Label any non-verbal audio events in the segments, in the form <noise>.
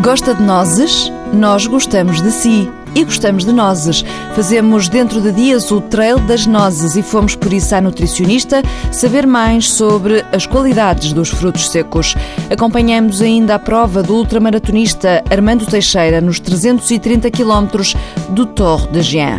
Gosta de nozes? Nós gostamos de si e gostamos de nozes. Fazemos dentro de dias o Trail das Nozes e fomos por isso à nutricionista saber mais sobre as qualidades dos frutos secos. Acompanhamos ainda a prova do ultramaratonista Armando Teixeira nos 330 km do Torre de Jean.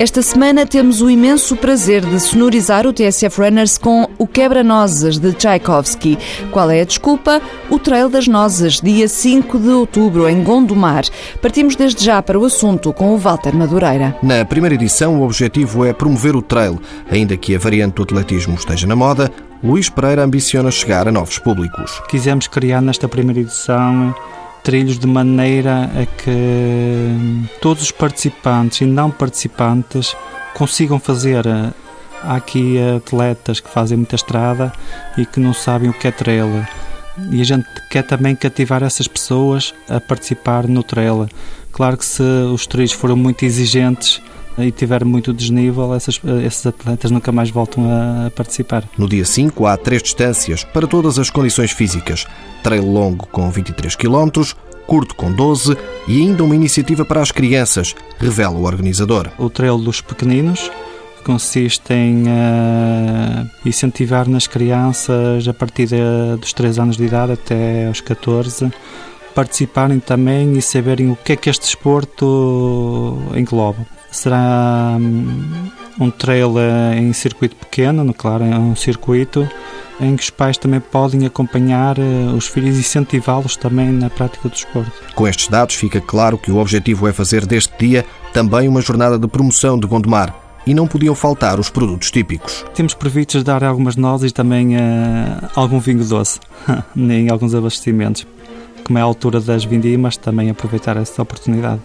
Esta semana temos o imenso prazer de sonorizar o TSF Runners com o Quebra-Nozes de Tchaikovsky. Qual é a desculpa? O Trail das Nozes, dia 5 de outubro, em Gondomar. Partimos desde já para o assunto com o Walter Madureira. Na primeira edição, o objetivo é promover o trail. Ainda que a variante do atletismo esteja na moda, Luís Pereira ambiciona chegar a novos públicos. Quisemos criar nesta primeira edição trilhos de maneira a que todos os participantes e não participantes consigam fazer. Há aqui atletas que fazem muita estrada e que não sabem o que é trail. E a gente quer também cativar essas pessoas a participar no trail. Claro que se os trilhos foram muito exigentes, e tiver muito desnível, essas, esses atletas nunca mais voltam a participar. No dia 5 há três distâncias para todas as condições físicas: trail longo com 23 km, curto com 12 e ainda uma iniciativa para as crianças, revela o organizador. O trail dos pequeninos consiste em uh, incentivar nas crianças a partir de, dos 3 anos de idade até aos 14 participarem também e saberem o que é que este desporto engloba será hum, um trail em circuito pequeno, no, claro, é um circuito em que os pais também podem acompanhar eh, os filhos e incentivá-los também na prática do desporto. Com estes dados fica claro que o objetivo é fazer deste dia também uma jornada de promoção de Gondomar e não podiam faltar os produtos típicos. Temos previstos dar algumas nozes e também uh, algum vinho doce <laughs> em alguns abastecimentos. Como é a altura das vindimas, também aproveitar essa oportunidade.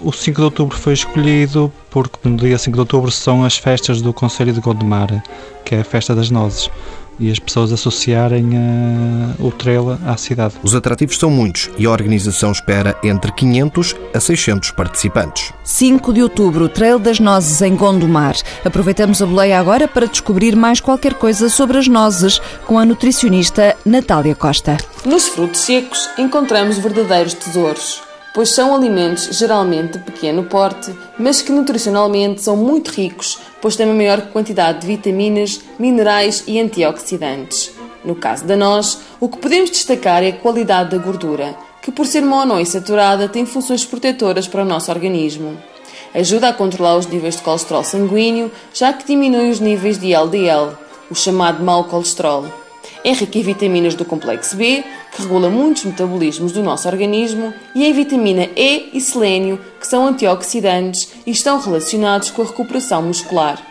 O 5 de outubro foi escolhido porque no dia 5 de outubro são as festas do Conselho de Gondomar, que é a festa das nozes, e as pessoas associarem uh, o trail à cidade. Os atrativos são muitos e a organização espera entre 500 a 600 participantes. 5 de outubro, Trail das Nozes em Gondomar. Aproveitamos a boleia agora para descobrir mais qualquer coisa sobre as nozes com a nutricionista Natália Costa. Nos frutos secos encontramos verdadeiros tesouros pois são alimentos geralmente de pequeno porte, mas que nutricionalmente são muito ricos, pois têm uma maior quantidade de vitaminas, minerais e antioxidantes. No caso da noz, o que podemos destacar é a qualidade da gordura, que por ser monoinsaturada tem funções protetoras para o nosso organismo. Ajuda a controlar os níveis de colesterol sanguíneo, já que diminui os níveis de LDL, o chamado mau colesterol. É rica em vitaminas do complexo B, que regula muitos metabolismos do nosso organismo, e em vitamina E e selênio, que são antioxidantes e estão relacionados com a recuperação muscular.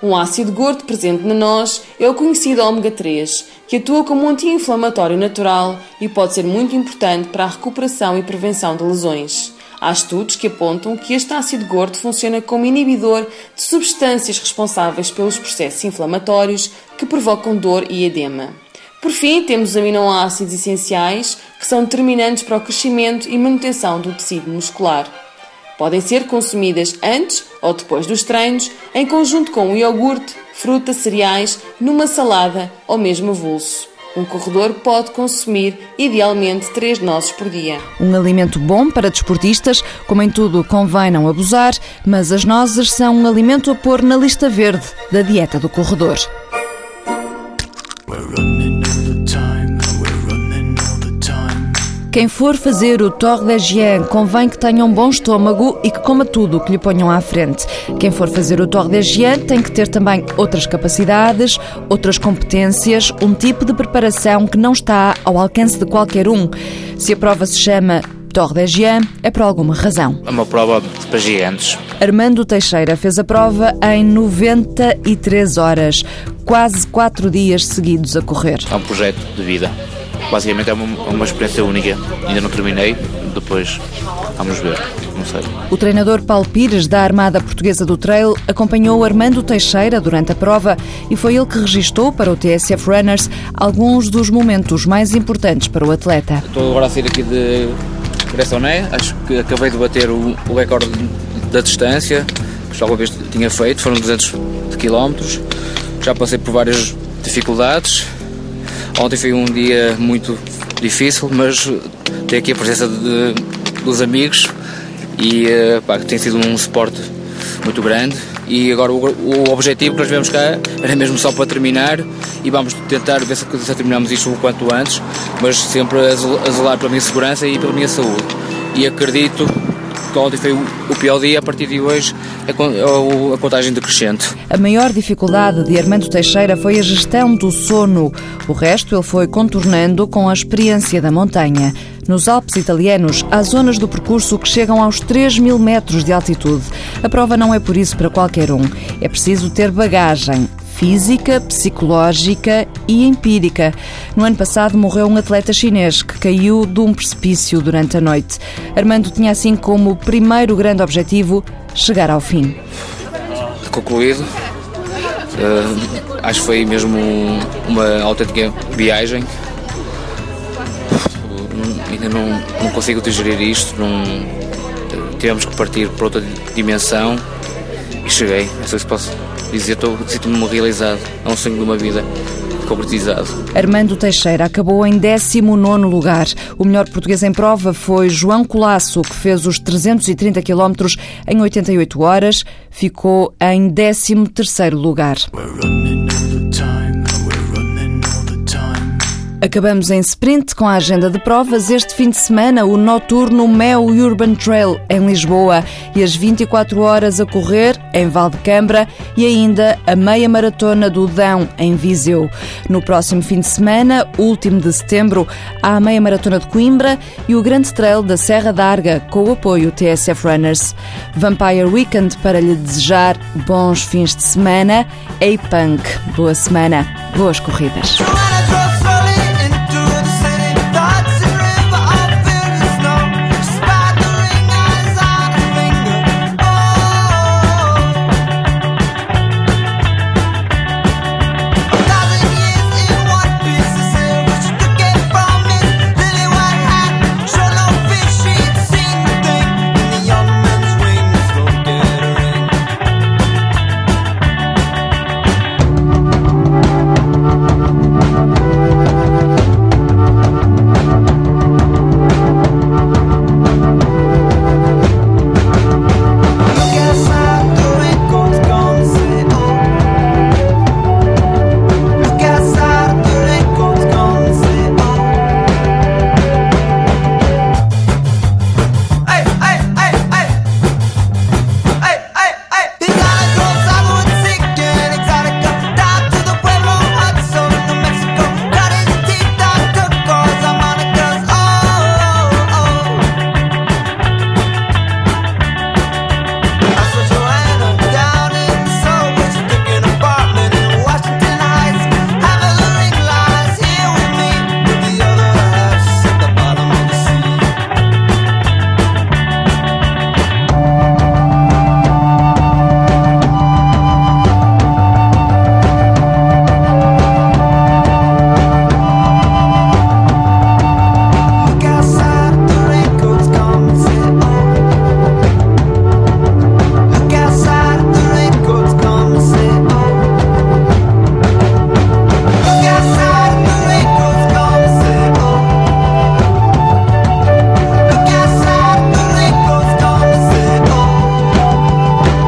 Um ácido gordo presente na noz é o conhecido ômega 3, que atua como anti-inflamatório natural e pode ser muito importante para a recuperação e prevenção de lesões. Há estudos que apontam que este ácido gordo funciona como inibidor de substâncias responsáveis pelos processos inflamatórios que provocam dor e edema. Por fim, temos os aminoácidos essenciais, que são determinantes para o crescimento e manutenção do tecido muscular. Podem ser consumidas antes ou depois dos treinos, em conjunto com o iogurte, fruta, cereais, numa salada ou mesmo avulso. Um corredor pode consumir, idealmente, três nozes por dia. Um alimento bom para desportistas, como em tudo convém não abusar, mas as nozes são um alimento a pôr na lista verde da dieta do corredor. Quem for fazer o Torre d'Agen convém que tenha um bom estômago e que coma tudo o que lhe ponham à frente. Quem for fazer o Torre d'Agen tem que ter também outras capacidades, outras competências, um tipo de preparação que não está ao alcance de qualquer um. Se a prova se chama Torre d'Agen, é por alguma razão. É uma prova para gigantes. Armando Teixeira fez a prova em 93 horas, quase quatro dias seguidos a correr. É um projeto de vida basicamente é uma, uma experiência única. Ainda não terminei, depois vamos ver. Não sei. O treinador Paulo Pires, da Armada Portuguesa do Trail, acompanhou Armando Teixeira durante a prova e foi ele que registou para o TSF Runners alguns dos momentos mais importantes para o atleta. Estou agora a sair aqui de Grestoné, acho que acabei de bater o, o recorde da distância, que já alguma vez tinha feito, foram 200 km. Já passei por várias dificuldades. Ontem foi um dia muito difícil, mas tenho aqui a presença de, dos amigos e eh, pá, tem sido um suporte muito grande e agora o, o, objetivo que nós vemos cá era mesmo só para terminar e vamos tentar ver se, se terminamos isto o quanto antes, mas sempre a zelar pela minha segurança e pela minha saúde. E acredito que ontem foi o pior dia, a partir de hoje a, a contagem decrescente. A maior dificuldade de Armando Teixeira foi a gestão do sono. O resto ele foi contornando com a experiência da montanha. Nos Alpes italianos, há zonas do percurso que chegam aos 3 mil metros de altitude. A prova não é por isso para qualquer um. É preciso ter bagagem, física, psicológica e empírica. No ano passado morreu um atleta chinês que caiu de um precipício durante a noite. Armando tinha assim como primeiro grande objetivo chegar ao fim. Concluído. Uh, acho que foi mesmo uma autêntica viagem ainda não, não consigo digerir isto, não, tivemos que partir para outra dimensão e cheguei, é só que posso dizer, estou sinto-me realizado, é um sonho de uma vida concretizado. Armando Teixeira acabou em 19 lugar. O melhor português em prova foi João Colasso, que fez os 330 km em 88 horas, ficou em 13º lugar. Acabamos em sprint com a agenda de provas. Este fim de semana, o noturno Mel Urban Trail em Lisboa e as 24 horas a correr em Valdecambra e ainda a meia maratona do Dão em Viseu. No próximo fim de semana, último de setembro, há a meia maratona de Coimbra e o grande trail da Serra d'Arga com o apoio TSF Runners. Vampire Weekend para lhe desejar bons fins de semana. A-Punk, boa semana, boas corridas.